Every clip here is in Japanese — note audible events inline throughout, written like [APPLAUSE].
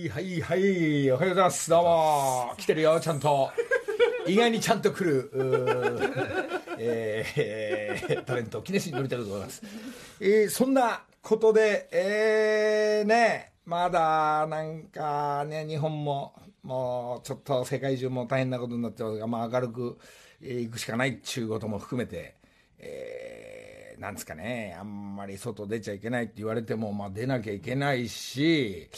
はいはいはいおはようございます。どうも。来てるよちゃんと。[LAUGHS] 意外にちゃんと来る。えー、タレント記念誌に乗りたいと思います、えー、そんなことでえー、ねまだなんかね日本ももうちょっと世界中も大変なことになってますが、まあ、明るくいくしかないっちゅうことも含めて、えー、なんですかね、あんまり外出ちゃいけないって言われても、まあ、出なきゃいけないし、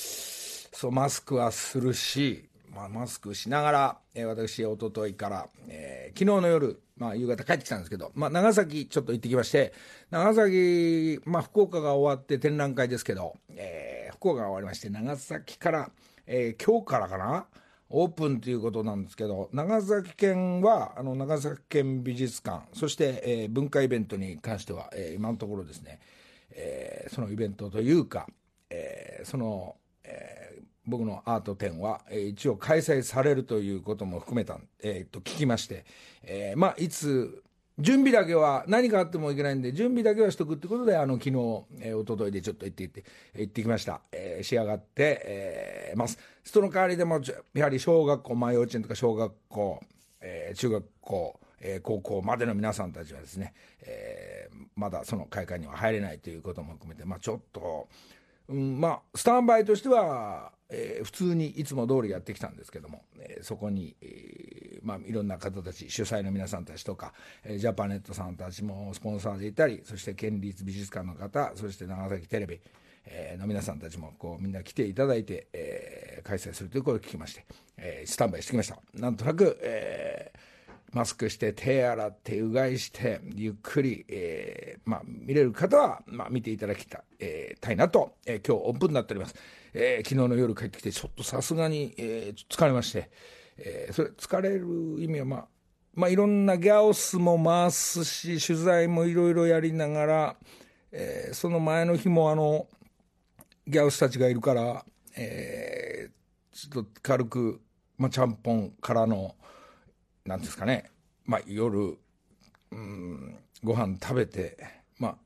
そうマスクはするし、まあ、マスクしながら、えー、私、おとといから、えー、昨日の夜、まあ、夕方帰ってきたんですけど、まあ、長崎ちょっと行ってきまして、長崎、まあ、福岡が終わって展覧会ですけど、えー、福岡が終わりまして、長崎から、えー、今日からかな、オープンということなんですけど、長崎県は、あの、長崎県美術館、そして、えー、文化イベントに関しては、えー、今のところですね、えー、そのイベントというか、えー、その、えー、僕のアート展は、えー、一応開催されるということも含めた、えー、と聞きまして、えー、まあ、いつ準備だけは何かあってもいけないんで準備だけはしとくってことであの昨日、えー、一昨日でちょっと行って行って行ってきました、えー、仕上がって、えー、ます。その代わりでもやはり小学校、ま、幼稚園とか小学校、えー、中学校え、高校までの皆さんたちはですね、えー、まだその会館には入れないということも含めて、まあ、ちょっと、うん、まあスタンバイとしては、えー、普通にいつも通りやってきたんですけども、えー、そこに、えー、まあ、いろんな方たち主催の皆さんたちとか、え、ジャパネットさんたちもスポンサーでいたりそして県立美術館の方そして長崎テレビ、え、の皆さんたちもこうみんな来ていただいて、え、開催するということを聞きまして、え、スタンバイしてきました。なんとなく、えーマスクして手洗ってうがいしてゆっくり、えーまあ、見れる方は、まあ、見ていただきた,、えー、たいなと、えー、今日オープンになっております。えー、昨日の夜帰ってきて、ちょっとさすがに、えー、疲れまして、えー、それ、疲れる意味は、まあ、まあ、いろんなギャオスも回すし、取材もいろいろやりながら、えー、その前の日も、あの、ギャオスたちがいるから、えー、ちょっと軽く、まあ、ちゃんぽんからの、なんですかね、まあ、夜、うん、ご飯食べて、まあ、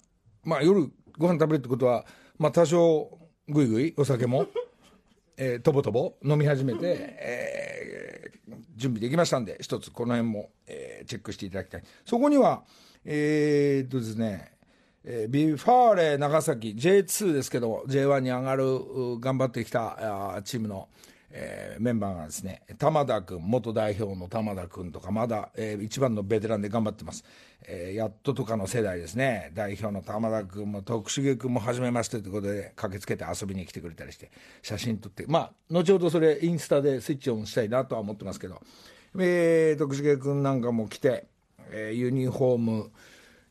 まあ、夜ご飯食べるってことは、まあ、多少、ぐいぐいお酒も、[LAUGHS] えー、とぼとぼ飲み始めて、えー、準備できましたんで一つこの辺も、えー、チェックしていただきたい。そこにはえー、っとですねえー、ビファーレ長崎 J2 ですけど J1 に上がる頑張ってきたあチームの、えー、メンバーがですね玉田君元代表の玉田君とかまだ、えー、一番のベテランで頑張ってます、えー、やっととかの世代ですね。代表の玉田君も徳重君も初めましてということで駆けつけて遊びに来てくれたりして写真撮ってまあ後ほどそれインスタでスイッチオンしたいなとは思ってますけど、えー、徳重君なんかも来て、えー、ユニフォーム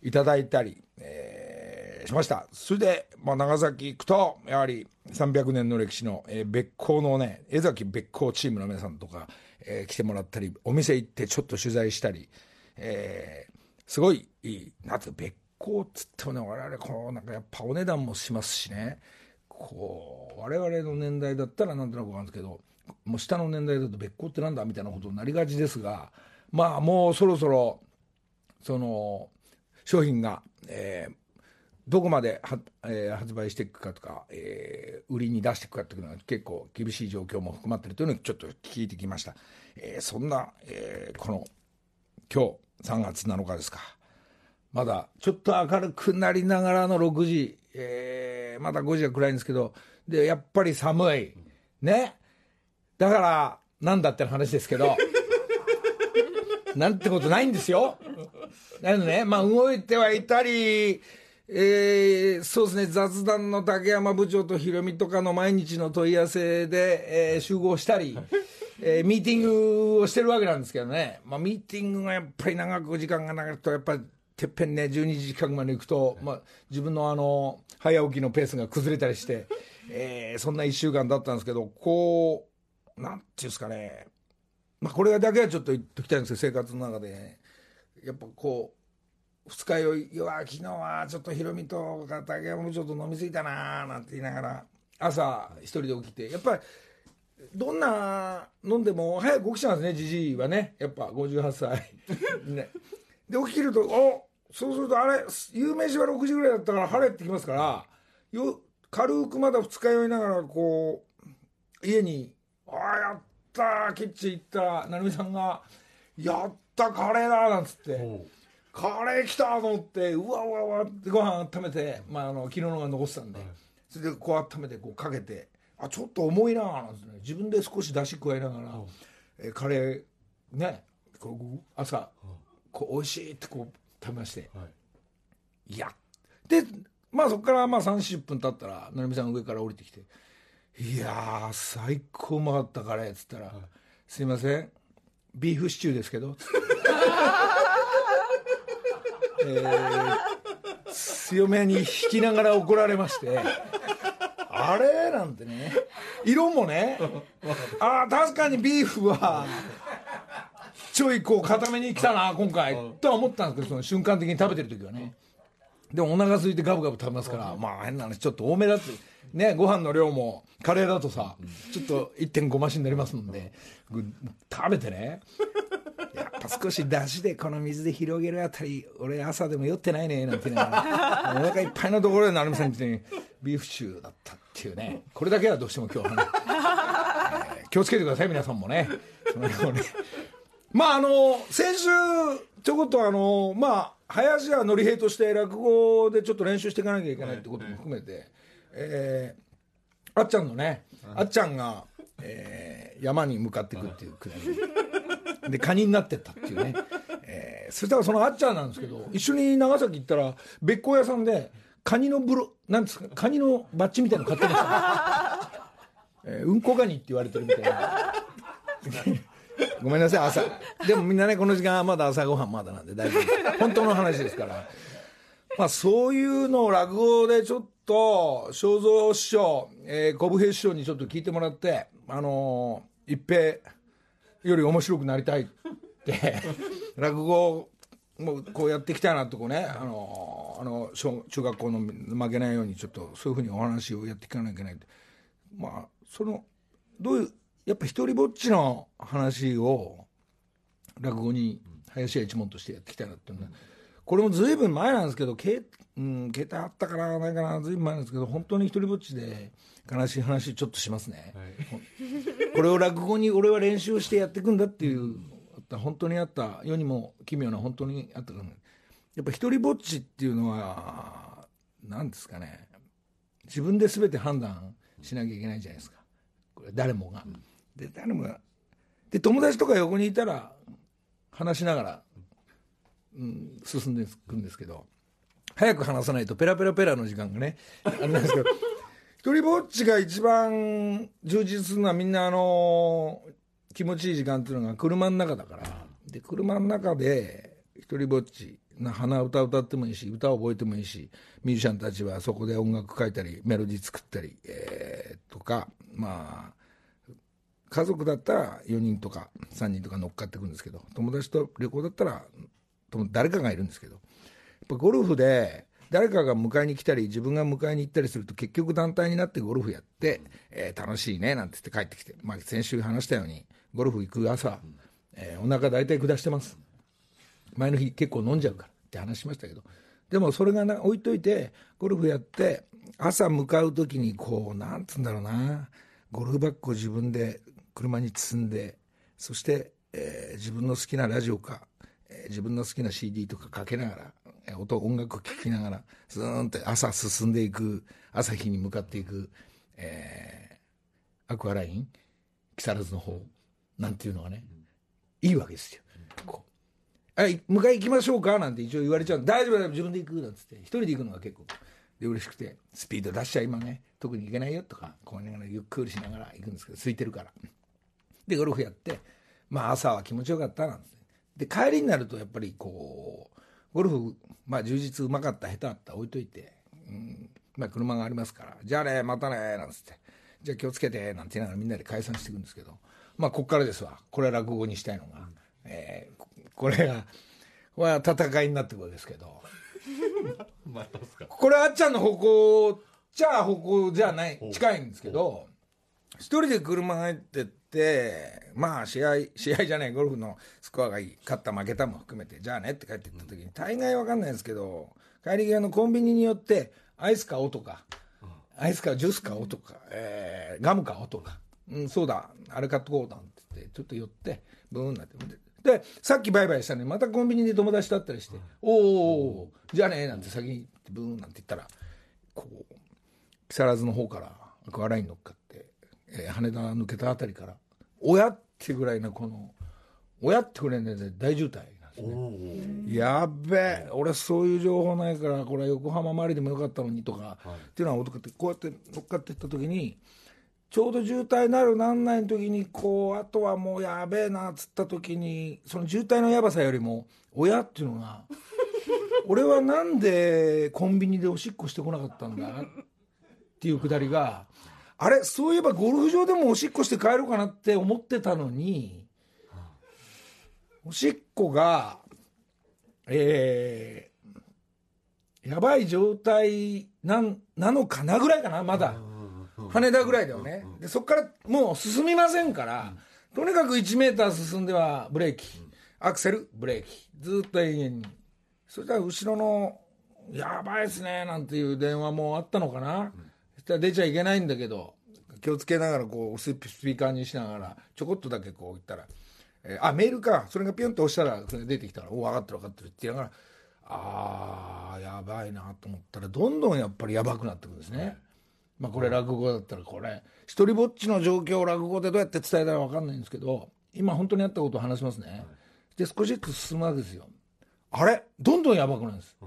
いただいたり、えーしました。それで、まあ、長崎行くとやはり300年の歴史の、えー、別校のね江崎別校チームの皆さんとか、えー、来てもらったりお店行ってちょっと取材したり、えー、すごいいいなんて別校っつってもね我々こうなんかやっぱお値段もしますしね。こう我々の年代だったらなんとなく分かるんですけどもう下の年代だと別校ってなんだみたいなことになりがちですがまあもうそろそろその商品が、えー、どこまで、えー、発売していくかとか、えー、売りに出していくかというのは結構厳しい状況も含まってるというのをちょっと聞いてきました、えー、そんな、えー、この今日3月7日ですか。まだちょっと明るくなりながらの6時、えー、まだ5時は暗いんですけどでやっぱり寒い。ね。だからなんだって話ですけどなんてことないんですよ。なのねまあ動いてはいたりえー、そうですね、雑談の竹山部長とヒロミとかの毎日の問い合わせで、えー、集合したり、えー、ミーティングをしてるわけなんですけどね、まあ、ミーティングがやっぱり長く時間が長くと、やっぱりてっぺんね、12時近くまで行くと、まあ、自分のあの早起きのペースが崩れたりして、えー、そんな1週間だったんですけど、こう、なんていうんですかね、まあ、これだけはちょっと言っときたいんですけど、生活の中で、ね、やっぱこう、二日酔いは昨日はちょっとヒロミとか竹山部長と飲みすぎたななんて言いながら朝一人で起きてやっぱりどんな飲んでも早く起きちゃうんですねじじいはね。やっぱ58歳。[LAUGHS] ね。で起きるとおそうするとあれ有名詞は6時ぐらいだったから晴れってきますからよ軽くまだ二日酔いながらこう家に「ああやったキッチン行ったら成美さんが「やったカレーだ」なんつって「カレー来た!」と思ってうわうわうわってご飯温めて、まあ、あの昨日のが残ってたんで、それでこう温めてこうかけて「あちょっと重いな」なんつってね自分で少し出し加えながら、えーカレーねこう朝こう美味しいってこう食べまして。いやでまあそこからまあ30分経ったら成美さん上から降りてきて「いやー最高うまかったカレー」っつったら「すいませんビーフシチューですけど」[LAUGHS] えー強めに引きながら怒られまして「あれ?」なんてね。色もねああ確かにビーフはちょいこう固めに来たな今回とは思ったんですけどその瞬間的に食べてる時はね。でもお腹空いてガブガブ食べますからまあ変な話ちょっと多めだって。ねご飯の量もカレーだとさちょっと1.5増しになりますんで。ぐ食べてねやっぱ少し出汁でこの水で広げるあたり俺朝でも酔ってないねなんていながらお腹いっぱいのところで成美さんに言ってビーフシチューだったっていうねこれだけはどうしても今日はね、えー気をつけてください皆さんもね。そのように。まああの先週ちょこっとあのまあ林家のり平として落語でちょっと練習していかなきゃいけないってことも含めて、えーあっちゃんのね、あっちゃんが、えー山に向かっていくっていうくだり。でカニになってったっていうね、えーそしたらそのあっちゃんなんですけど一緒に長崎行ったらべっこう屋さんでカニのブロなんですかカニのバッジみたいなの買ってました、えーうんこガニって言われてるみたいな。[LAUGHS] ごめんなさい朝。でもみんなねこの時間はまだ朝ごはんまだなんで大丈夫。本当の話ですから。まあそういうのを落語でちょっと正蔵師匠、えー、小武平師匠にちょっと聞いてもらってあのー一平より面白くなりたいって。[LAUGHS] 落語もこうやっていきたいなとこね。あのーあの小中学校の負けないようにちょっとそういうふうにお話をやっていかなきゃいけないって。まあそのどういうやっぱ一人ぼっちの話を落語に林家一門としてやっていきたいなっていうのは、これもずいぶん前なんですけどけ、うん、携帯あったからないかなずいぶん前なんですけど本当に一人ぼっちで悲しい話ちょっとしますね、これを落語に俺は練習してやっていくんだっていう、本当にあった世にも奇妙な本当にあったからやっぱ一人ぼっちっていうのは何ですかね。自分で全て判断しなきゃいけないじゃないですか。これ誰もが、で誰もが。で友達とか横にいたら話しながら、うん、進んでいくんですけど早く話さないとペラペラペラの時間がねあれなんですけど [LAUGHS] 一人ぼっちが一番充実するのはみんなあの気持ちいい時間っていうのが車の中だから。で車の中で一人ぼっちな鼻歌歌ってもいいし歌を覚えてもいいしミュージシャンたちはそこで音楽書いたりメロディー作ったり、えーとかまあ家族だったら4人とか3人とか乗っかってくんですけど友達と旅行だったらと誰かがいるんですけどやっぱゴルフで誰かが迎えに来たり自分が迎えに行ったりすると結局団体になってゴルフやって、えー楽しいねなんて言って帰ってきて、まあ、先週話したようにゴルフ行く朝、えーお腹大体下してます。前の日結構飲んじゃうからって話しましたけどでもそれがな置いといてゴルフやって朝向かう時にこうなんつうんだろうなゴルフバッグを自分で車に積んでそして、えー自分の好きなラジオか、自分の好きな CD とかかけながら、音音楽を聴きながらずーんって朝進んでいく朝日に向かっていく、えーアクアライン木更津の方なんていうのがねいいわけですよ。こうはい、迎え行きましょうか？なんて一応言われちゃう。大丈夫だよ自分で行くなんつって一人で行くのが結構で嬉しくてスピード出しちゃ今ね特に行けないよとかこう言いながらゆっくりしながら行くんですけど空いてるから。でゴルフやってまあ朝は気持ちよかったなんつって。で帰りになるとやっぱりこうゴルフまあ充実うまかった下手だった置いといて、うんまあ、車がありますからじゃあねまたねなんつってじゃあ気をつけてなんて言いながらみんなで解散していくんですけどまあこっからですわ。これは落語にしたいのが、えーここれがこれは戦いになってくるわけですけど。[LAUGHS] これあっちゃんの方向じゃあ方向じゃない近いんですけど一人で車入ってってまあ試合試合じゃないゴルフのスコアがいい勝った負けたも含めてじゃあねって帰ってきた時に大概わかんないんですけど帰り際のコンビニによってアイス買おうとかアイスかジュース買おうとか、えーガム買おうとかうん、そうだ、あれ買っとこうなんて言って、ちょっと寄って、ブーンなって。で、さっきバイバイしたのに、またコンビニで友達と会ったりして、おーおじゃあね、なんて先にブーンなんて言ったら、こう、木更津の方からアクアライン乗っかって、えー羽田抜けたあたりから、親ってぐらいのこの、親ってぐらいのね大渋滞なんですね。やっべえ、俺そういう情報ないから、これは横浜周りでもよかったのにとか、っていうのは男って、こうやって乗っかっていった時に、ちょうど渋滞になるなんないの時に、こう、あとはもうやべえなっつった時に、その渋滞のやばさよりも、親っていうのが、[LAUGHS] 俺はなんでコンビニでおしっこしてこなかったんだっていうくだりが、あれ、そういえばゴルフ場でもおしっこして帰ろうかなって思ってたのに、おしっこが、えー、やばい状態なんなのかなぐらいかな、まだ。羽田ぐらいだよね。で、そこからもう進みませんから、とにかく1メーター進んではブレーキ、アクセル、ブレーキ、ずっと永遠に。そしたら後ろの、やばいっすね、なんていう電話もあったのかな。出ちゃいけないんだけど、気をつけながらこう、スピーカーにしながら、ちょこっとだけこう言ったら、えーあ、メールか。それがピュンと押したら、それが出てきたから、お分かってる分かってるって言いながら、あー、やばいなと思ったら、どんどんやっぱりやばくなってくるんですね。まあこれ落語だったらこれ、一人ぼっちの状況を落語でどうやって伝えたら分かんないんですけど、今本当にあったことを話しますね。で、少しずつ進むわけですよ。あれ？どんどんやばくなるんです。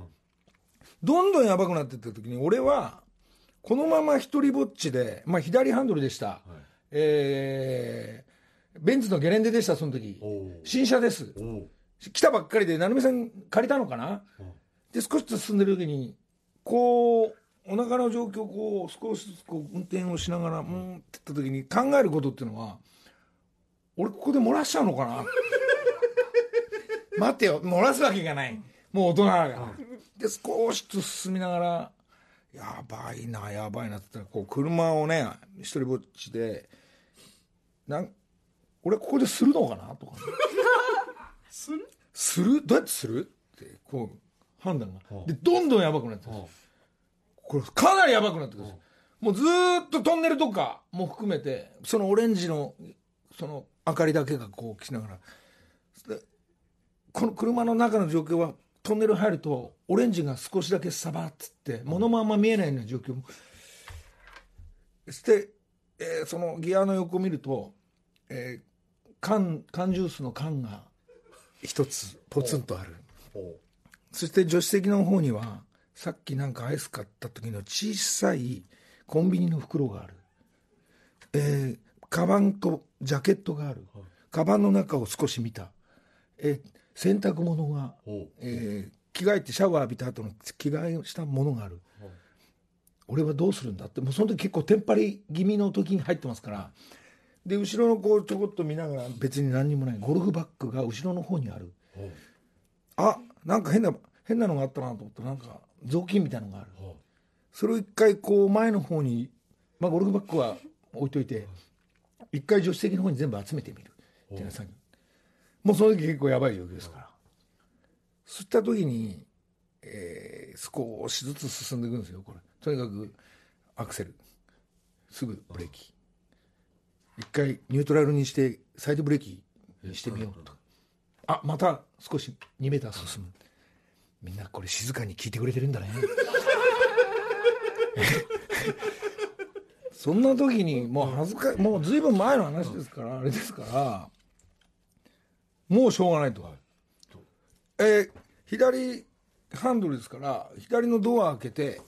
どんどんやばくなってった時に、俺は、このまま一人ぼっちで、まあ左ハンドルでした。えー、ベンツのゲレンデでした、その時。新車です。来たばっかりで、成美さん借りたのかな、で、少しずつ進んでる時に、こう、お腹の状況をこう、少しずつこう、運転をしながら、うーんって言った時に考えることっていうのは、俺ここで漏らしちゃうのかな？[LAUGHS] 待ってよ、漏らすわけがない。もう大人だから。で、少しずつ進みながら、やばいな、やばいなって言ったら、こう、車をね、一人ぼっちで、なん、俺ここでするのかなとか、[LAUGHS] する？する？どうやってする？って、こう、判断が。で、どんどんやばくなってくるこれ、かなりやばくなってくるもうずーっとトンネルとかも含めて、そのオレンジの、その明かりだけがこう来ながら、でこの車の中の状況は、トンネル入ると、オレンジが少しだけサバッつって、物もあんま見えないような状況も。そして、えーそのギアの横を見ると、えー缶、缶ジュースの缶が一つポツンとある。そして助手席の方には、さっきなんかアイス買った時の小さいコンビニの袋がある。えーカバンとジャケットがある。カバンの中を少し見た。えー洗濯物が、えー着替えてシャワー浴びた後の着替えをしたものがある。俺はどうするんだって、もうその時結構テンパり気味の時に入ってますから。で、後ろのこうちょこっと見ながら別に何にもない。ゴルフバッグが後ろの方にある。あなんか変な変なのがあったなと思った。らなんか雑巾みたいなのがある、それを一回こう前の方に、まあ、ゴルフバッグは置いといて一回助手席の方に全部集めてみるっていうの作業もうその時結構やばい状況ですから、そういった時に、えー少しずつ進んでいくんですよこれ。とにかくアクセル。すぐブレーキ。一回ニュートラルにしてサイドブレーキにしてみようと。あまた少し2メーター進む。みんなこれ静かに聞いてくれてるんだね。[LAUGHS] [LAUGHS] そんな時にもう恥ずかもうずいぶん前の話ですからあれですからもうしょうがないと。えー左ハンドルですから左のドア開けて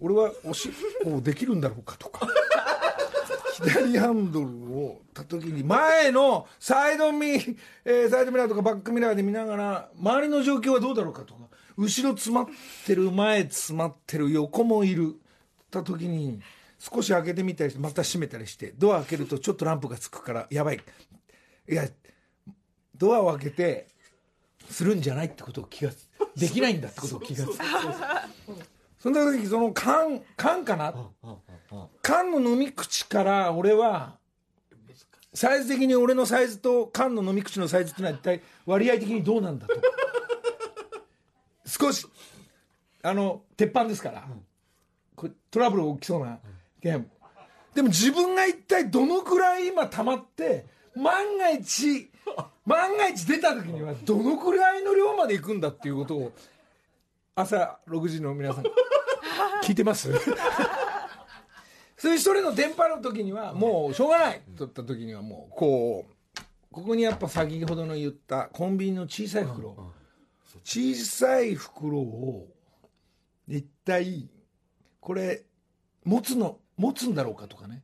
俺はおしっこできるんだろうかとか。[LAUGHS] 左ハンドルをた時に前のサイドミ、えーサイドミラーとかバックミラーで見ながら周りの状況はどうだろうかとか。後ろ詰まってる前詰まってる横もいる。た時に少し開けてみたりしてまた閉めたりしてドア開けるとちょっとランプがつくからやばい。いやドアを開けてするんじゃないってことを気がつできないんだってことを気がつくそんな時その缶缶かな？缶の飲み口から俺はサイズ的に俺のサイズと缶の飲み口のサイズってのは一体割合的にどうなんだと。少しあの鉄板ですから、これトラブル起きそうなゲーム。でも自分が一体どのくらい今溜まって万が一 [LAUGHS] 万が一出た時にはどのくらいの量まで行くんだっていうことを朝6時の皆さん [LAUGHS] 聞いてます？[LAUGHS] そういう一人の電波の時にはもうしょうがないといった時にはもうこうここにやっぱ先ほどの言ったコンビニの小さい袋小さい袋を一体これ持つの持つんだろうかとかね。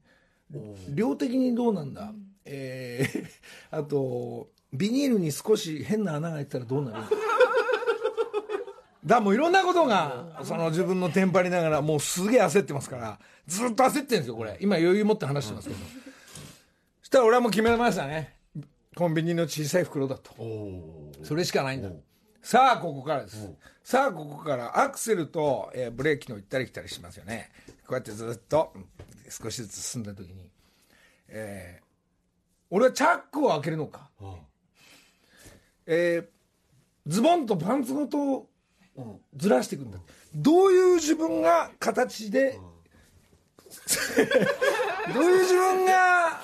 量的にどうなんだ、えー [LAUGHS] あとビニールに少し変な穴が開いてたらどうなる？だもういろんなことがその自分のテンパりながらもうすげえ焦ってますからずっと焦ってるんですよこれ。今余裕持って話してますけど。そしたら俺はもう決めましたね。コンビニの小さい袋だと。それしかないんだ。さあここからです。さあここからアクセルと、えーブレーキの行ったり来たりしますよね。こうやってずっとうん少しずつ進んだ時に、えー俺はチャックを開けるのか、えーズボンとパンツごとずらしていくんだ。どういう自分が形で [LAUGHS] どういう自分が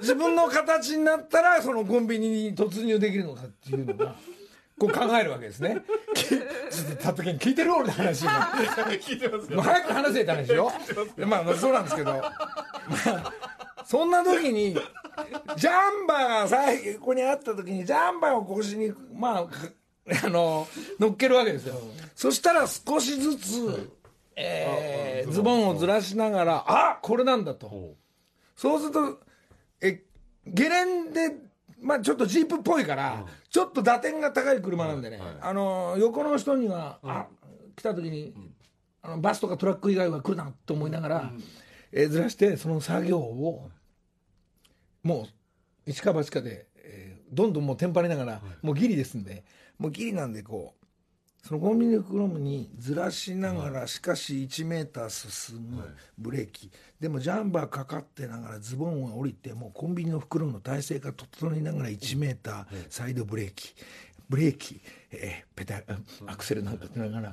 自分の形になったらそのコンビニに突入できるのかっていうのがこう考えるわけですね。きちょっとたっとけん聞いてる俺の話今。[LAUGHS] 聞いてます早く話せって話よ。でまあまあそうなんですけど、[LAUGHS] まあ、そんな時に、ジャンバーが最後にあった時に、ジャンバーを腰に、まあ、あの、乗っけるわけですよ。そしたら少しずつ、えーズボンをずらしながら、あこれなんだと。そうすると、え、ゲレンデ、まあちょっとジープっぽいから、ちょっと打点が高い車なんでね、あの、横の人には、あ、来た時に、あのバスとかトラック以外は来るなと思いながら、えーずらして、その作業を、もう、一か八かで、えーどんどんもうテンパりながら、もうギリですんで、もうギリなんでこう、そのコンビニの袋にずらしながら、しかし1メーター進むブレーキ、でもジャンバーかかってながらズボンを降りてもうコンビニの袋の体勢が整いながら1メーターサイドブレーキ。ブレーキ、えーペダルアクセルなんかしながら、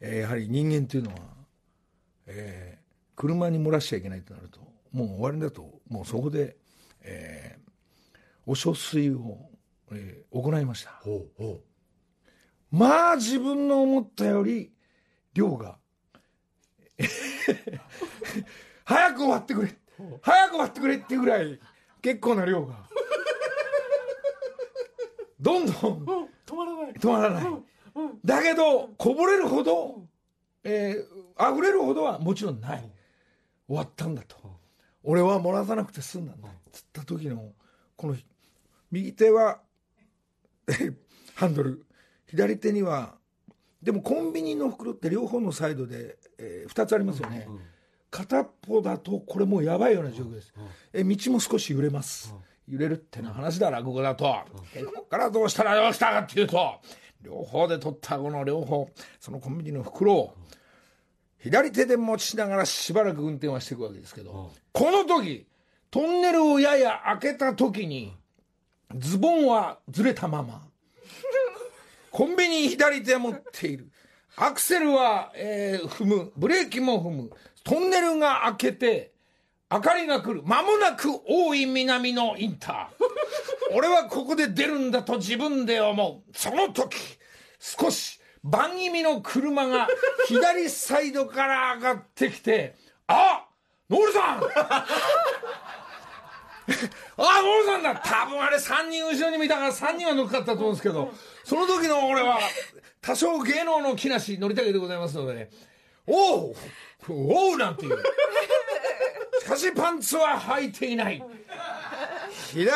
えーやはり人間というのは、えー車に漏らしちゃいけないとなるともう終わりだともうそこで、えーお処水を、えー行いました。ほうほまあ自分の思ったより量が [LAUGHS] 早く終わってくれ。早く終わってくれっていうぐらい結構な量が。[LAUGHS] どんどんう止まらない。止まらない。だけどこぼれるほど、えー溢れるほどはもちろんない終わったんだと。俺は漏らさなくて済んだんだつった時のこの右手はえー [LAUGHS] ハンドル。左手にはでもコンビニの袋って両方のサイドで、え2つありますよね、片っぽだとこれもうやばいような状況です、え道も少し揺れます、揺れるってな話だ落語だと、えここからどうしたらどうしたかっていうと両方で取ったこの両方そのコンビニの袋を左手で持ちながらしばらく運転はしていくわけですけど、この時トンネルをやや開けた時にズボンはずれたまま [LAUGHS] コンビニ左手持っている。アクセルは、えー踏む。ブレーキも踏む。トンネルが開けて、明かりが来る。間もなく大井南のインター。[LAUGHS] 俺はここで出るんだと自分で思う。その時、少し番組の車が左サイドから上がってきて、あノールさん!あ [LAUGHS] あ、モルさんだ!多分あれ3人後ろに見たから3人は乗っかったと思うんですけど、その時の俺は、多少芸能の木梨憲武でございますのでね、おおおうなんていう。しかしパンツは履いていない。左、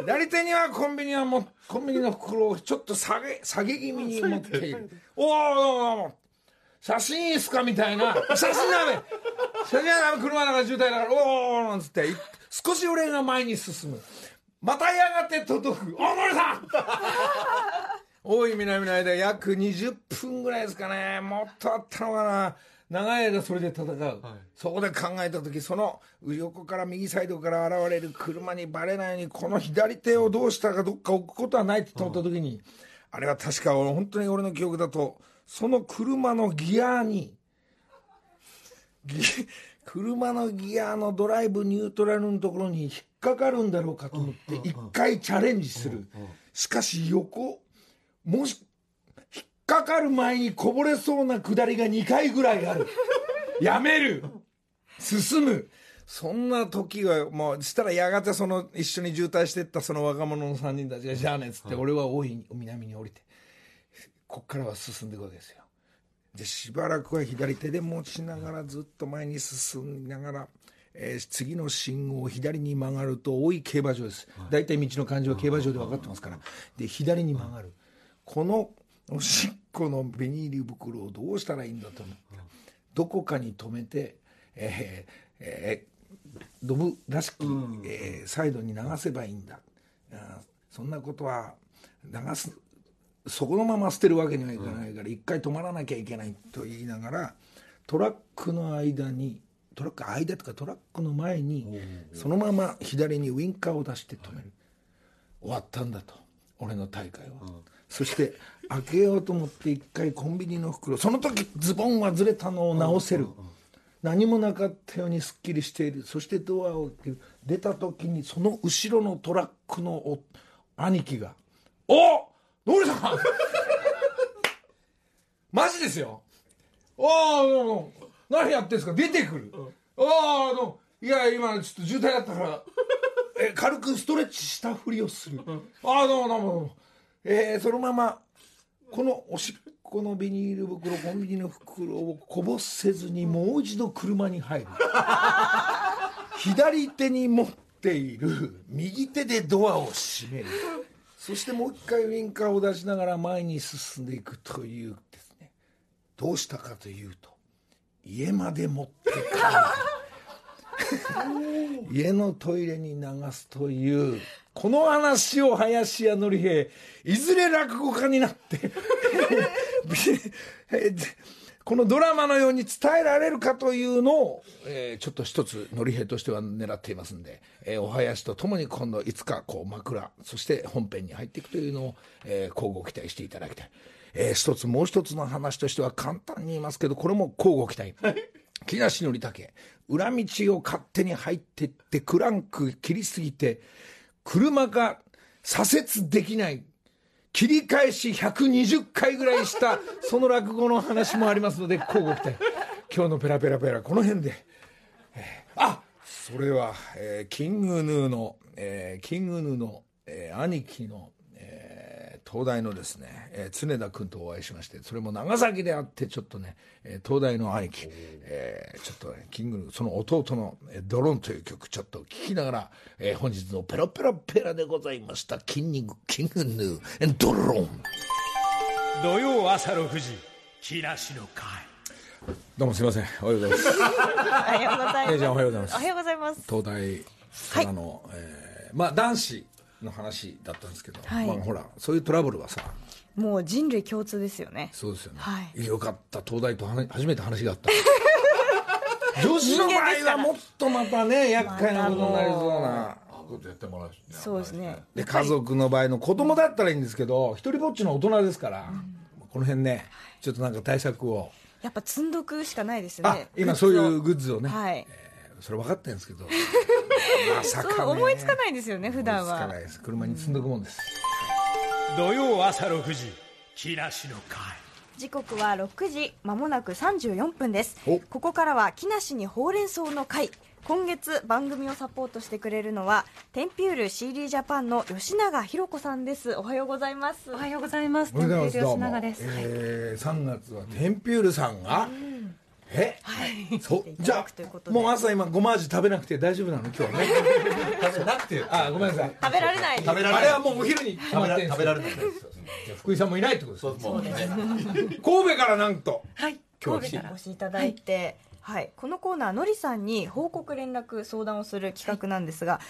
左手にはコンビニはも、コンビニの袋をちょっと下げ、下げ気味に持っている。おおどうもどうも写真いいっすかみたいな。写真ダメ写真はダメ車の中渋滞だから、おーなんつって、少し俺が前に進む。またやがて届く。大森さん [LAUGHS] 大井南の間約20分ぐらいですかね。もっとあったのかな。長い間それで戦う、そこで考えた時その横から右サイドから現れる車にバレないようにこの左手をどうしたかどっか置くことはないって思った時に、あれは確か俺本当に俺の記憶だとその車のギアにギ車のギアのドライブニュートラルのところに引っかかるんだろうかと思って一回チャレンジする。しかし横もしかかる前にこぼれそうな下りが2回ぐらいある。やめる。進む。そんな時はもうしたらやがてその一緒に渋滞してったその若者の3人たちが「じゃあね」っつって俺は大い南に降りてこっからは進んでいくわけですよ。でしばらくは左手で持ちながらずっと前に進みながら、えー次の信号を左に曲がると大井競馬場です、大体道の感じは競馬場で分かってますから。で左に曲がる。このおしっこのビニール袋をどうしたらいいんだと思ってどこかに止めて、えーえードブらしき、えーサイドに流せばいいんだ。あーそんなことは流すそこのまま捨てるわけにはいかないから一回止まらなきゃいけないと言いながらトラックの間にトラック間とかトラックの前にそのまま左にウインカーを出して止める。終わったんだと。俺の大会は、そして開けようと思って一回コンビニの袋その時ズボンはずれたのを直せる、何もなかったようにすっきりしている。そしてドアを開ける。出た時にその後ろのトラックのお兄貴が「おノリさん！[LAUGHS] マジですよ。ああどうも何やってんすか？出てくる、ああどうもいや今ちょっと渋滞だったから。[LAUGHS] え軽くストレッチしたふりをする、ああどうもどうもどうもえーそのままこのおしっこのビニール袋コンビニの袋をこぼせずにもう一度車に入る。[LAUGHS] 左手に持っている右手でドアを閉める。そしてもう一回ウインカーを出しながら前に進んでいくというですね。どうしたかというと家まで持って帰る [LAUGHS] 家のトイレに流すというこの話を林家典平いずれ落語家になって [LAUGHS] このドラマのように伝えられるかというのを、えーちょっと一つ典平としては狙っていますんで、えーお囃子とともに今度いつかこう枕そして本編に入っていくというのを、えー交互期待していただきたい、えー一つもう一つの話としては簡単に言いますけどこれも交互期待。木梨憲武裏道を勝手に入ってってクランク切りすぎて車が左折できない。切り返し120回ぐらいした [LAUGHS] その落語の話もありますので交互期待。今日のペラペラペラこの辺で、えーあそれは、えーキングヌーの、えーキングヌーの、えー兄貴の、東大のですね、えー常田君とお会いしましてそれも長崎であってちょっとね、えー東大の兄貴、えーちょっとねキングヌーその弟の「えードローン」という曲ちょっと聴きながら、えー本日のペラペラペラでございました「キングキングヌーえードローン」土曜朝6時木梨の会。どうもすいません。おはようございます。[LAUGHS] おはようございます。おはようございます。おはようございます。東大からの、えーまあ男子の話だったんですけど、はい。まあほらそういうトラブルはさもう人類共通ですよね。そうですよね、はい。よかった東大と話初めて話があった。[LAUGHS] 女子の場合はもっとまたね厄介なことになりそうな。ことやってもらうしねそうですね。で家族の場合の子供だったらいいんですけど一人ぼっちの大人ですから、この辺ねちょっとなんか対策を。やっぱ積んどくしかないですね。今そういうググッズをね、はい。それ分かってるんですけど [LAUGHS] まさそうかね。思いつかないですよね、普段は思いつかない。です。車に積んどくもんです、土曜朝6時木梨の会。時刻は6時まもなく34分です。お。ここからは木梨にほうれん草の会。今月番組をサポートしてくれるのはテンピュール CD ジャパンの吉永弘子さんです。おはようございます。おはようございます。おはようございます。どうも吉永です。えー、3月はテンピュールさんが、え、そじゃい。ただくということで。あもう朝今ごま味食べなくて大丈夫なの？今日はね。食べなくて？あごめんなさい。食べられない食べられない。あれはもうお昼に決まってんです食べられないい。じゃあ福井さんもいないってことですそうもう。ね神戸からなんと。はい。今日は神戸からお越しいただいて、はい。このコーナーのりさんに報告連絡相談をする企画なんですが、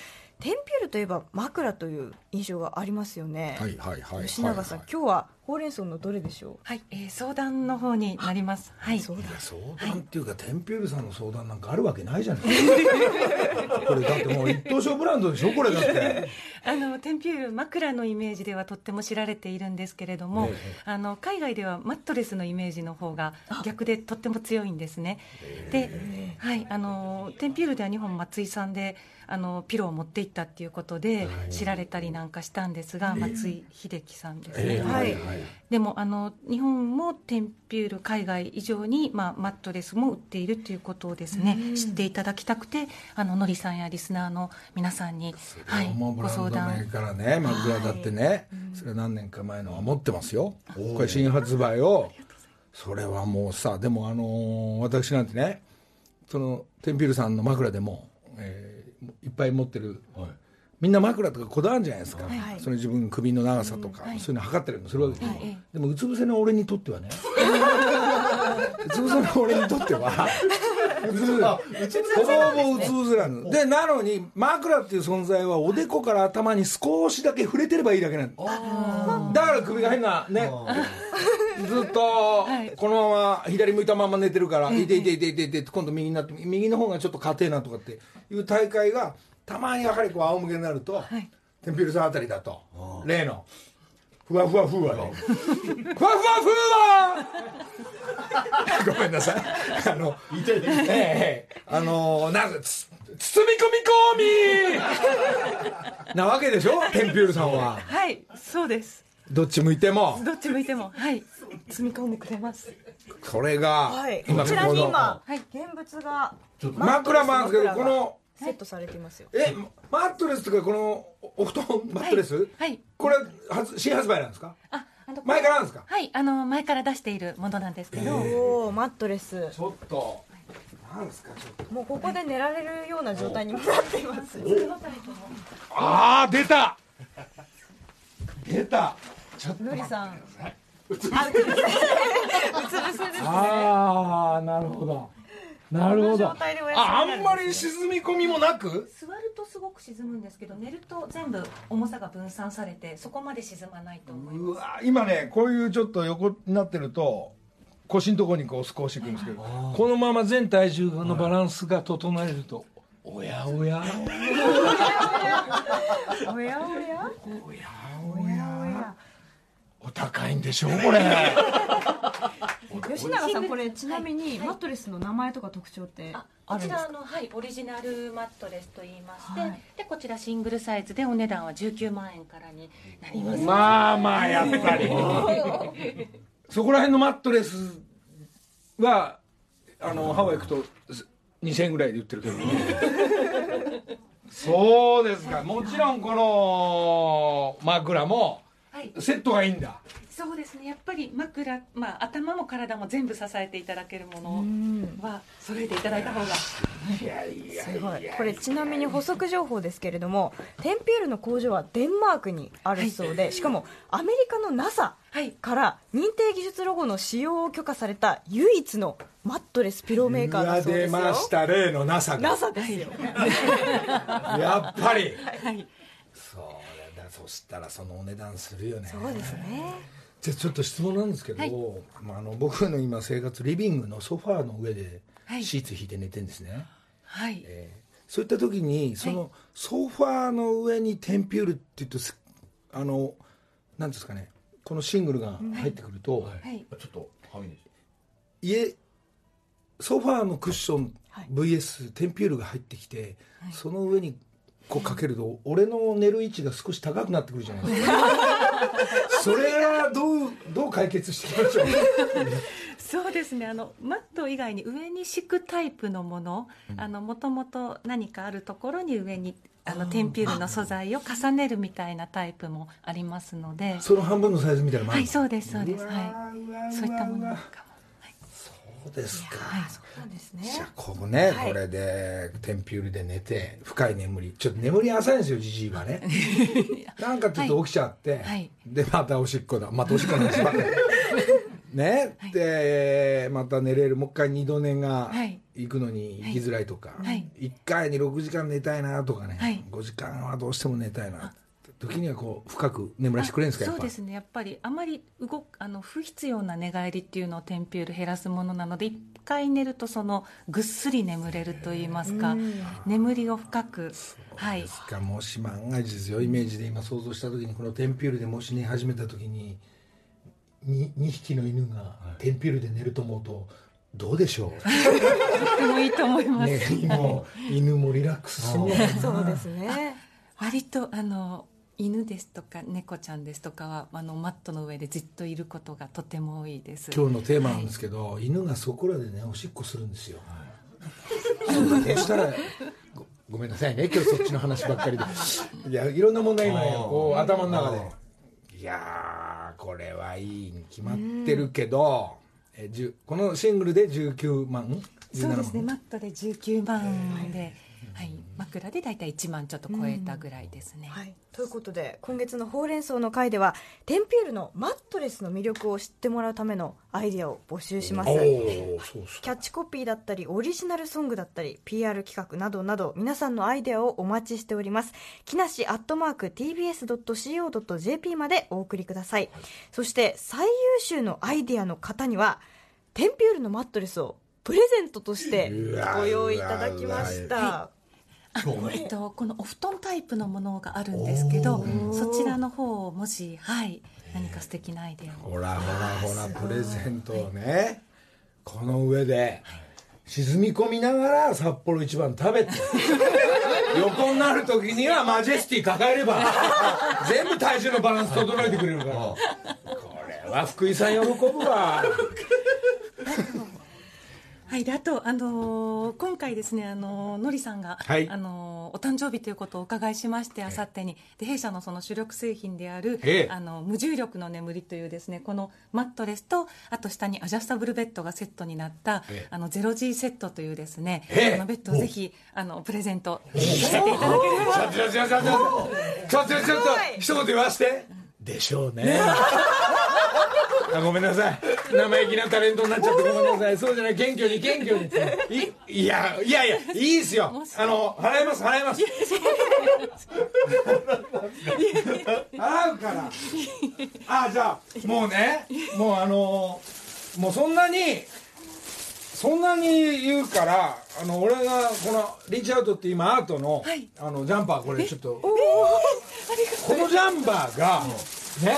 テンピュールといえば枕という印象がありますよね、はいはいはい吉永さん、はいはい今日はほうれん草のどれでしょはい、えー相談の方になります。はい。そうだ。いや相談っていうか、テンピュールさんの相談なんかあるわけないじゃない [LAUGHS] これだってもう一等賞ブランドでしょこれだって。[LAUGHS] あのテンピュール枕のイメージではとっても知られているんですけれども、ええ。あの海外ではマットレスのイメージの方が逆でとっても強いんですね。で、はい、あのテンピュールでは日本松井さんであのピローを持っていったっていうことで知られたりなんかしたんですが、松井秀喜さんですね。ええはい。でもあの日本もテンピュール海外以上に、まあ、マットレスも売っているということをですね、知っていただきたくてあののりさんやリスナーの皆さんに、はい、ご相談。からね枕だってね、それ何年か前のは持ってますよ。これ新発売を。それはもうさでもあのー私なんてねそのテンピュールさんの枕でも、えーいっぱい持ってる、みんな枕とかこだわるじゃないですか、はい。その自分首の長さとか、そういうの測ったりもするわけですよ、はい。でもうつ伏せの俺にとってはね。[LAUGHS] うつ伏せの俺にとってはうつ伏せ。ほぼほぼうつ伏せ。なのでなのに枕っていう存在はおでこから頭に少しだけ触れてればいいだけなのだから首が変なねずっとこのまま左向いたまま寝てるから「いていていていていて」って今度右になって右の方がちょっと硬いなとかっていう大会がたまにやはりこう仰向けになると、テンピュールさんあたりだと例のふわふわふわね [LAUGHS] ふわふわふわ [LAUGHS] ごめんなさい。あのええあのなんかつ包み込み込み！なわけでしょ？テンピュールさんは。はいそうです。どっち向いても。どっち向いても。はい積み込んでくれます。これが、はい、今こちらに今、はい。現物が枕もあるんですけどこのセットされていますよ。えマットレスとかこのお布団マットレス、はい。これ初新発売なんですか？あ前からなんですか？はい。あの前から出しているものなんですけど、おおマットレス。ちょっとなんですかちょっと。もうここで寝られるような状態にもなっています。ああ出た！出た！ちょっとのりさんああなるほど。なるほど。ああんまり沈み込みもなく？座るとすごく沈むんですけど寝ると全部重さが分散されてそこまで沈まないと思いうます。わ今ねこういうちょっと横になってると腰のところにこう少しいくんですけどこのまま全体重のバランスが整えると [LAUGHS] おやおや。おやおや。おやおや。お高いんでしょこれ。[LAUGHS] 吉永さんこれちなみにマットレスの名前とか特徴ってあこちるんですか？らのはいオリジナルマットレスと言いまして、はい。でこちらシングルサイズでお値段は19万円からになります。まあまあやっぱり。[LAUGHS] そこら辺のマットレスはあのハワイ行くと2000円ぐらいで売ってるけど [LAUGHS] そうですか。もちろんこの枕もはい、セットがいいんだ。そうですね。やっぱり枕、まあ頭も体も全部支えていただけるものは揃えていただいた方が。いやいやすごい。これちなみに補足情報ですけれどもテンピュールの工場はデンマークにあるそうで、しかもアメリカの NASA はい。から認定技術ロゴの使用を許可された唯一のマットレスピローメーカーだそうですよ。出ました例の NASA が。NASA ですよ。[LAUGHS] やっぱり。はい。そうそしたらそのお値段するよね。そうですね。じゃあちょっと質問なんですけど、はい。まあ、あの僕の今生活リビングのソファーの上ではい。シーツ引いて寝てるんですね、はい。えーそういった時にそのソファーの上にテンピュールって言うとすあのなんですかね。このシングルが入ってくると、はい。ちょっとはみ出家ソファーのクッションはい。VS テンピュールが入ってきて、その上にこうかけると俺の寝る位置が少し高くなってくるじゃないですか。[LAUGHS] それはどうどう解決していきましょう？そうですね。あのマット以外に上に敷くタイプのものあのもともと何かあるところに上にあのテンピュールの素材を重ねるみたいなタイプもありますので。その半分のサイズみたいなのもあるの？はいそうですそうです。はい。そういったものかもそうですか。そうですじゃあねここね、はい。これでテンピュールで寝て深い眠り。ちょっと眠り浅いんですよじじいはね。[LAUGHS] なんかちょっと起きちゃって、はい。でまたおしっこだ。またおしっこの話ばっかり。[LAUGHS] ね、でまた寝れる。もう一回二度寝がはい。行くのに行きづらいとか、はい。1回に6時間寝たいなとかね、はい。5時間はどうしても寝たいな時にはこう深く眠らしてくれるんですかやっぱそうですね。やっぱりあまり動くあの不必要な寝返りっていうのをテンピュール減らすものなので一回寝るとそのぐっすり眠れるといいますか眠りを深くはい。ですか。もし万が一ですよ。イメージで今想像した時にこのテンピュールでもし寝始めた時に 2, 2匹の犬がテンピュールで寝ると思うとどうでしょとてもいいと思いうます、[LAUGHS] ねもう犬もリラックスするのかなそうですね。割とあの犬ですとか猫ちゃんですとかはあのマットの上でじっといることがとても多いです。今日のテーマなんですけど、犬がそこらでねおしっこするんですよ、そしたらごごめんなさいね。今日そっちの話ばっかりで。いやいろんな問題今ねこう頭の中で。いやーこれはいいに決まってるけど、えこのシングルで19万？17万？そうですね。マットで19万で、はい、枕で大体1万ちょっと超えたぐらいですね、はい、ということで今月のほうれん草の会ではテンピュールのマットレスの魅力を知ってもらうためのアイデアを募集します。キャッチコピーだったりオリジナルソングだったり PR 企画などなど皆さんのアイデアをお待ちしております。木梨アットマーク TBS.CO.JP までお送りください。そして最優秀のアイデアの方にはテンピュールのマットレスをプレゼントとしてご用意いただきましたえっと、このお布団タイプのものがあるんですけどそちらの方をもし、はい、何か素敵なアイデアを。ほらほらほらプレゼントをねこの上で沈み込みながら札幌一番食べて [LAUGHS] 横になる時にはマジェスティ抱えれば全部体重のバランス整えてくれるから。[LAUGHS] これは福井さん喜ぶわ [LAUGHS] はい、であと、あのー今回ですね、あのーのりさんが、はい。あのーお誕生日ということをお伺いしまして、あさってに。で弊社のその主力製品である、ええ。あの無重力の眠りというですねこのマットレスとあと下にアジャスタブルベッドがセットになった、ええ。あのゼロ G セットというですね、のベッドをぜひあのプレゼントさせていただければ。ちょっと言言わしてでしょうね。[LAUGHS] あごめんなさい。生意気なタレントになっちゃってごめんなさい。そうじゃない。謙虚に謙虚に。[LAUGHS] いいやいやいやいいですよ。あの払います払います。払うから。[LAUGHS] あじゃあもうねもうあのもうそんなにそんなに言うからあの俺がこのリーチアウトって今アートの,、はい。あのジャンパーこれちょっとこのジャンバーがね？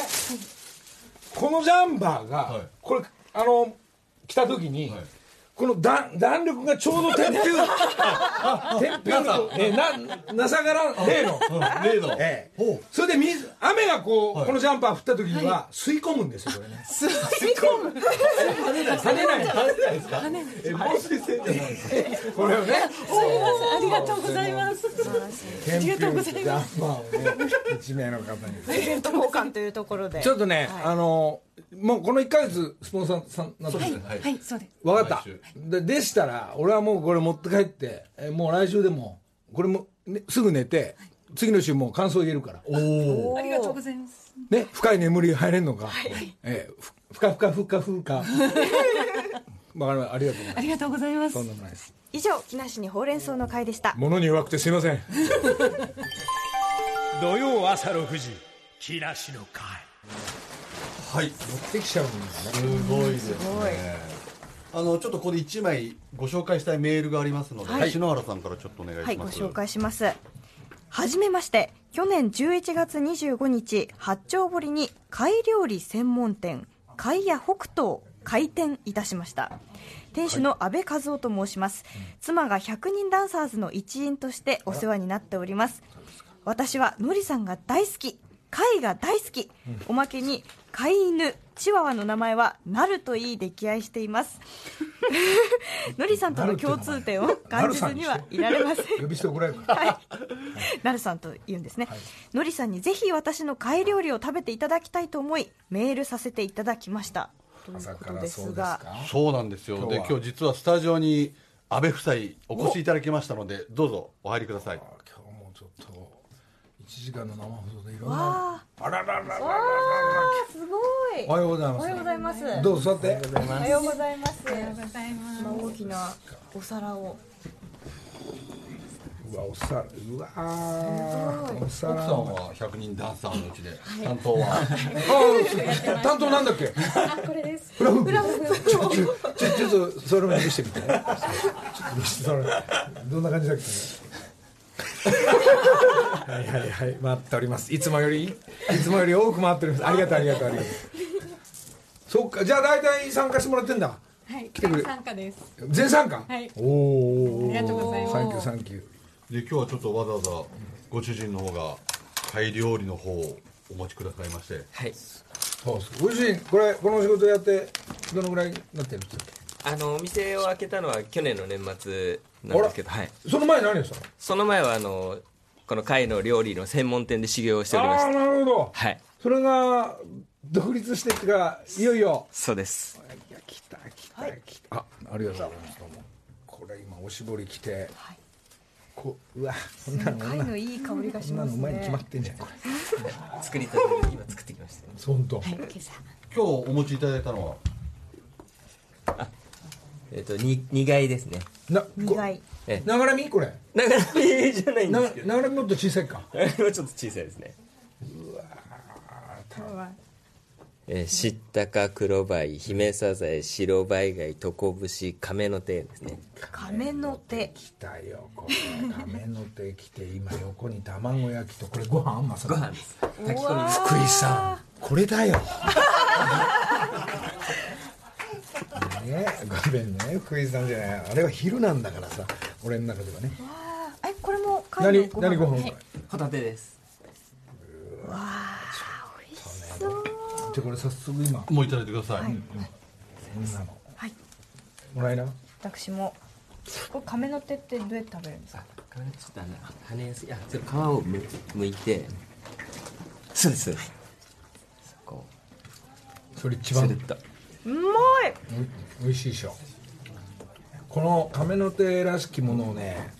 このジャンバーが、はい。これあの着た時に、はいこの弾弾力がちょうどテンピュールあテンピュールと、えななさがら例の、例の。えそれで水雨がこう、はい。このジャンパー降った時には吸い込むんですよこれね。吸い込む？跳ねない。跳ねないですか？え防水性じゃないですか？これをねありがとうござい。ますありがとうございます。ジャンパーをね [LAUGHS] 一名の方に。プレゼント交換というところで。ちょっとね、あのもうこの1か月スポンサーさんなってる。はいはい。そうです。分かった。ででしたら俺はもうこれ持って帰ってえもう来週でもこれも、ね、すぐ寝て次の週もう感想言えるから。おおありがとうございます。ね深い眠り入れんのか、ええふふかふかふかふか。[LAUGHS] わかりました。ありがとうございます。ありがとうございます。とんでもないです。以上木梨にほうれん草の会でした。物に弱くてすいません。[LAUGHS] 土曜朝6時木梨の会はい。持ってきちゃうんですね。すごい。ですねあのちょっとここで1枚ご紹介したいメールがありますので、はい。篠原さんからちょっとお願いします、はい、ご紹介します。はじめまして、去年11月25日、八丁堀に貝料理専門店、貝屋北東、開店いたしました。店主の安倍和夫と申します。妻が100人ダンサーズの一員としてお世話になっております。私はのりさんが大好き、貝が大好き、おまけに飼い犬、チワワの名前はなるといい溺愛しています。[LAUGHS] のりさんとの共通点を感じずにはいられません。呼び捨て怒られるはい、なるさんと言うんですね、のりさんにぜひ私の貝料理を食べていただきたいと思いメールさせていただきました。という朝ことからそうですそうなんですよ。で今日実はスタジオに安倍夫妻お越しいただきましたのでどうぞお入りください時間の生放送でいろんなわあ。ららららららあわあすごい。おはようございおはようごますざいます。どうぞ座って。おはようございます。おはようございます。今大きなお皿を。うわお皿うわー。お奥皿さんは100人ダンサーのうちで担当は。あ担当なんだっけ？あ、これです。フラフープ。ちょちょちょちょっとそれも見せてみて。[LAUGHS] ちょっと見せてそれどんな感じだっけ？はいはいはい。回っております。いつもよりいつもより多く回っております。ありがとうありがとうありがとう。そっか。じゃあ大体参加してもらってんだ。はい、来てくれ。参加です。全参加？はい。おおありがとうございます。サンキューサンキューで今日はちょっとわざわざご主人の方が貝料理の方をお持ちくださいまして。はい。そうです。ご主人これこの仕事やってどのぐらいになってるんですか？あのお店を開けたのは去年の年末なんですけど、はい、その前何をしたの？その前はあのこの貝の料理の専門店で修行をしておりまああしたなるほど。はい。それが独立してっていうかいよいよ。そうです。いや来た来た来た、あありがとうございます。どうも。これ今おしぼり来て、こううわこんなの貝のいい香りがしこんなますのうまいに決まねってんじゃんこれ。[LAUGHS] 作りたてで今作ってきましたそう本当、今朝。今日お持ちいただいたのは？えっ、とに苦いですね。なこ苦い。えながらみ？これ。なかなかじゃないんなです。けどながらみもっと小さいか。あれはちょっと小さいですね。今日はえー、シッタカ黒バイ姫サザエ白バイ貝トコブシ亀の手ですね。亀の手。来たよ。これ亀の手来て今横に卵焼きとこれご飯まさか。ご飯です。炊き込みです福井さん。これだよねごめんね福井さんじゃない。あれは昼なんだからさ俺の中ではね。えこれも何何ご飯？はいホタテです。じゃあこれ早速今。もういただいてください、こん。なの。はい。もらいな私も。これ亀の手ってどうやって食べるんですか？あちょっとあの跳ねやすいあちょっと皮をむむいて。そうです。そうですこそれ一番うまい。おいしいでしょ。この亀の手らしきものをね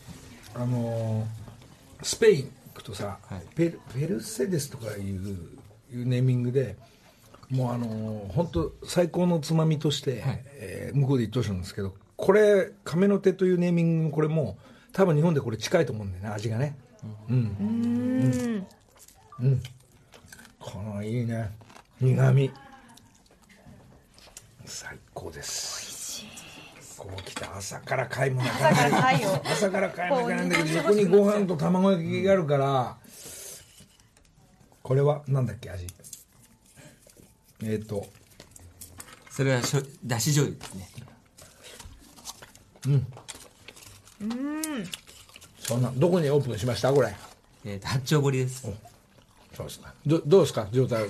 あのースペイン行くとさ、ペルペルセデスとかいういうネーミングでもうあのー本当最高のつまみとして、えー向こうで言ってほしいんですけどこれ亀の手というネーミングのこれも多分日本でこれ近いと思うんだよね味がね。うん。うん。このいいね。苦味最高です。こう来た朝から買い物朝から貝を朝から買い物いけないんだけどそこにご飯と卵焼きがあるから。これはなんだっけ味？えっ、と。それはしょだし醤油ですね。そんなどこにオープンしました？これ。えーと八丁堀です。そうですか。どどうですか？状態は。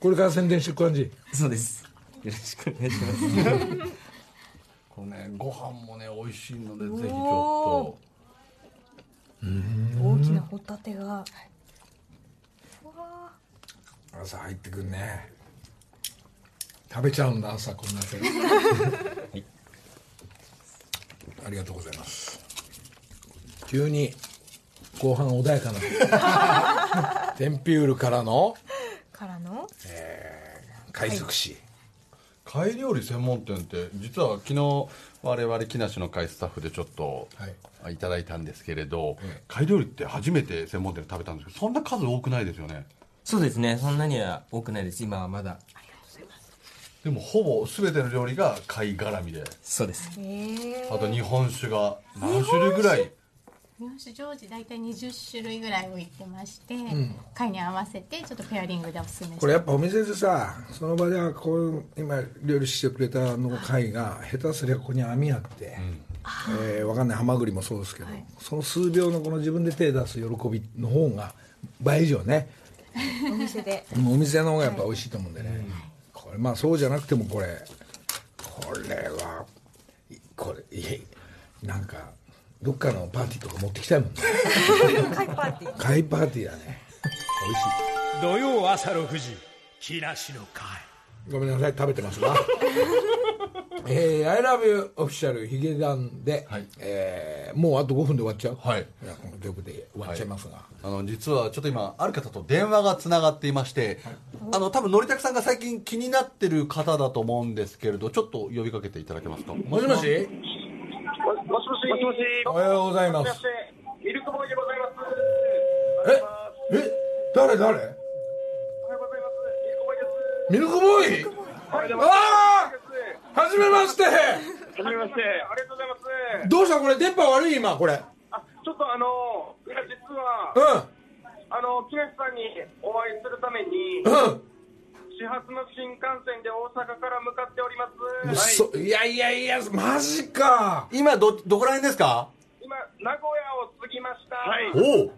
これから宣伝していく感じ？そうですよろしくお願いします。[LAUGHS] これねご飯もね美味しいのでぜひちょっ大きなホタテが。朝入ってくんね。食べちゃうんだ朝こんな手 [LAUGHS] ありがとうございます。急に後半穏やかな。テンピュールからの。からの。海賊史、と貝料理専門店って実は昨日我々木梨の会スタッフでちょっと、はい。い、ただいたんですけれど、貝料理って初めて専門店で食べたんですけどそんな数多くないですよね。そうですね。そんなには多くないです。今はまだ。でもほぼ全ての料理が貝絡みで。そうです。あと日本酒が何種類ぐらい日本酒常時大体20種類ぐらい置いてまして、貝に合わせてちょっとペアリングでおすすめこれやっぱお店でさその場ではこういう今料理してくれたの貝が下手すりゃここに網あって、えーわかんないハマグリもそうですけど、その数秒のこの自分で手出す喜びの方が倍以上ね。お店で。お店の方がやっぱ美味しいと思うんでね、これまあそうじゃなくてもこれ。これはいこれいえなんかどっかのパーティーとか持ってきたいもんね。貝パーティー貝パーティーだね。美味しい。土曜朝6時木梨の会。ごめんなさい食べてますが。[LAUGHS] えー、I love you オフィシャルヒゲダンで、はい。えーもうあと5分で終わっちゃう。はい。いやこの曲で終わっちゃいますが、あの実はちょっと今ある方と電話がつながっていまして、あの多分のりたくさんが最近気になってる方だと思うんですけれどちょっと呼びかけていただけますか？もしもし？もしもし。もしもし。おはようございますミルクボーイでございます。え？え？誰？誰？おはようございます。ミルクボーイ？ミルクボーイはい、ああはじめましてはじめまして。ありがとうございます。どうした？これ電波悪い？今これうんあ、ちょっとあの、いや実は、あの、木梨さんにお会いするために、うん始発の新幹線で大阪から向かっております。はい。そいやいやいやマジか。今どどこら辺ですか？今、名古屋を過ぎました。はい。おお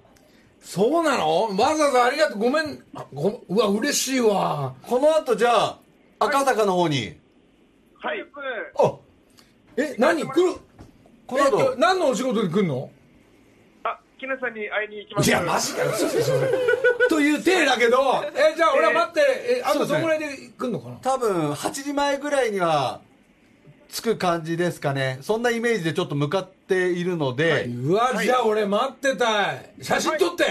そうなの？わざわざありがとう。ごめん。あごうわ嬉しいわ。この後じゃあ赤坂の方に、はい。あえ何？来る？この後。え何のお仕事で来るの？あ、木梨さんに会いに行きます。いやマジかよ。という体だけどえじゃあ俺は待ってえあとどのぐらいで来るのかな？多分8時前ぐらいには着く感じですかね。そんなイメージでちょっと向かっているので、うわじゃあ俺待ってたい。写真撮って。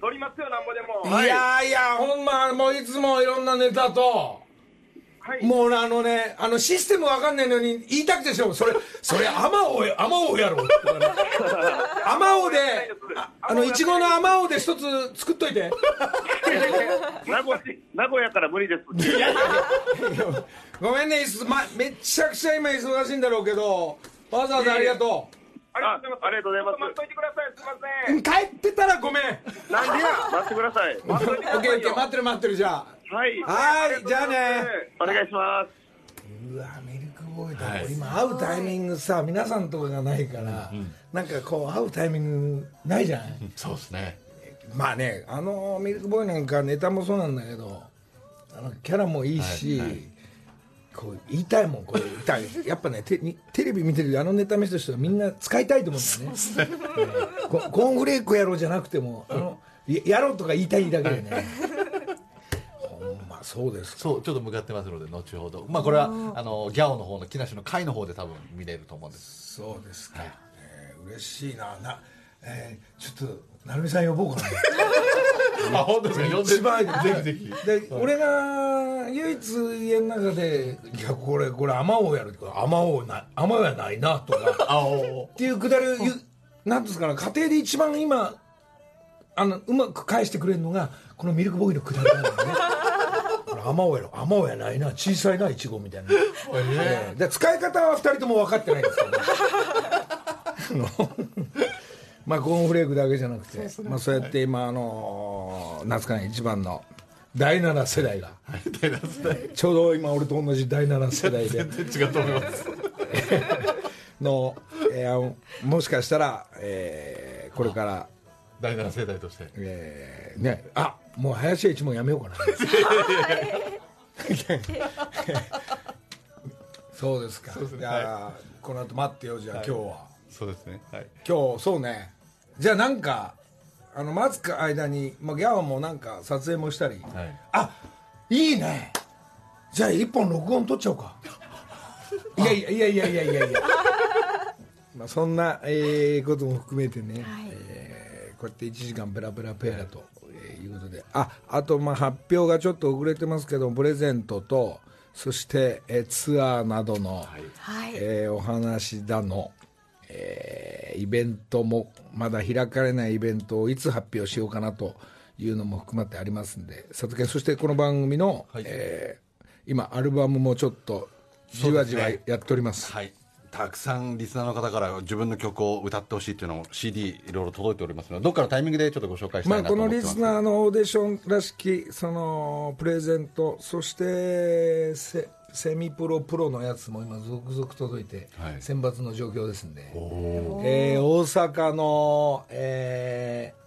撮りますよ、なんぼでも。いやいやほんまもういつもいろんなネタとはい。もうあのねあのシステムわかんないのに言いたくてしょうそれそれアマオアマオやろ [LAUGHS] アマオでああのいちごのアマオで一つ作っといて名古屋名古屋から無理です。ごめんね、いすま、めちゃくちゃ今忙しいんだろうけどわざわざありがとありがとうございます。ありがとうございます。待っといてください。すみません。う帰ってたらごめんなんでや？待ってください。待っといてくださいよ。オッケーオッケー待ってる待ってるじゃあはい。はいじゃあね。お願いします。うわミルクボーイだ、今会うタイミングさ皆さんとかがないから、なんかこう会うタイミングないじゃない、そうですね。まあねあのミルクボーイなんかネタもそうなんだけどあのキャラもいいし、こう言いたいもんこれ言いたい。やっぱねテにテレビ見てるあのネタ見せた人はみんな使いたいと思うんだよね。ええココーンフレークやろうじゃなくてもあのややろうとか言いたいだけでねそうですか。そうちょっと向かってますので後ほど。まあこれはあのギャオの方の木梨の会の方で多分見れると思うんです。そうですか、えー嬉しいな。な、えーちょっと成美さん呼ぼうかな。[LAUGHS] あ本当ですか？呼んで。一番ぜひぜひ。で俺が唯一家の中で「いやこれこれアマオやる」ってアマオなアマオやないな」とか。[LAUGHS] あおっていうくだりを言うなんですかね家庭で一番今あのうまく返してくれるのがこのミルクボーイのくだりなんねこれアマオやろアマオやないな小さいなイチゴみたいな、[LAUGHS] ええで使い方は2人とも分かってないんですけど [LAUGHS] まあコーンフレークだけじゃなくてまあ、そうやって今あのなんですかね一番の第7世代が。[LAUGHS] ちょうど今俺と同じ第7世代で。違うと思います。の、えーもしかしたら、えーこれから、第7世代として。えーね。あもう林家一門やめようかな。そうですか。じゃあ、この後待ってよじゃあ、今日は。そうですね。はい。今日そうね。じゃあなんかあの待つか間に、まあ、ギャオもなんか撮影もしたり、はい。あいいね。じゃあ一本録音撮っちゃおうか。いやいやいやいやいやいやいや。まあそんな、えーことも含めてね、えーこうやって1時間ベラベラペアと、えーいうことで。ああとまあ発表がちょっと遅れてますけどプレゼントとそして、えーツアーなどの、はい。えーお話だの、えーイベントもまだ開かれないイベントをいつ発表しようかなというのも含まってありますんで佐藤そしてこの番組の、はい。えー今アルバムもちょっとじわじわやっております。はいたくさんリスナーの方から自分の曲を歌ってほしいというのを CD いろいろ届いておりますのでどっかのタイミングでちょっとご紹介したまあ、いなとこのリ思ってます、スナーのオーディションらしきそのプレゼントそしてセセミプロプロのやつも今続々届いて、はい。選抜の状況ですんで、えー大阪の、えー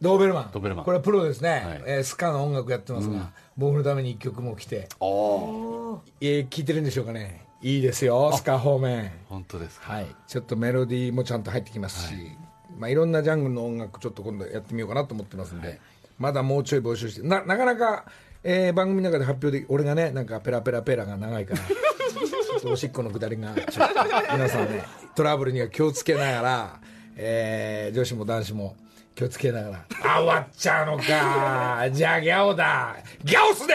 ドーベルマン。ドーベルマン。これはプロですね、はい。えースカの音楽やってますが、僕のために一曲も来て、おえー聞いてるんでしょうかねいいですよスカ方面。本当ですか。はい、ちょっとメロディーもちゃんと入ってきますし、い。まあ、いろんなジャンルの音楽ちょっと今度やってみようかなと思ってますんで、まだもうちょい募集してななかなかえー番組の中で発表で俺がねなんかペラペラペラが長いから [LAUGHS] ちょっとおしっこのくだりがちょっと皆さんねトラブルには気をつけながら、えー女子も男子も気をつけながら [LAUGHS] あ終わっちゃうのかじゃあギャオだギャオスで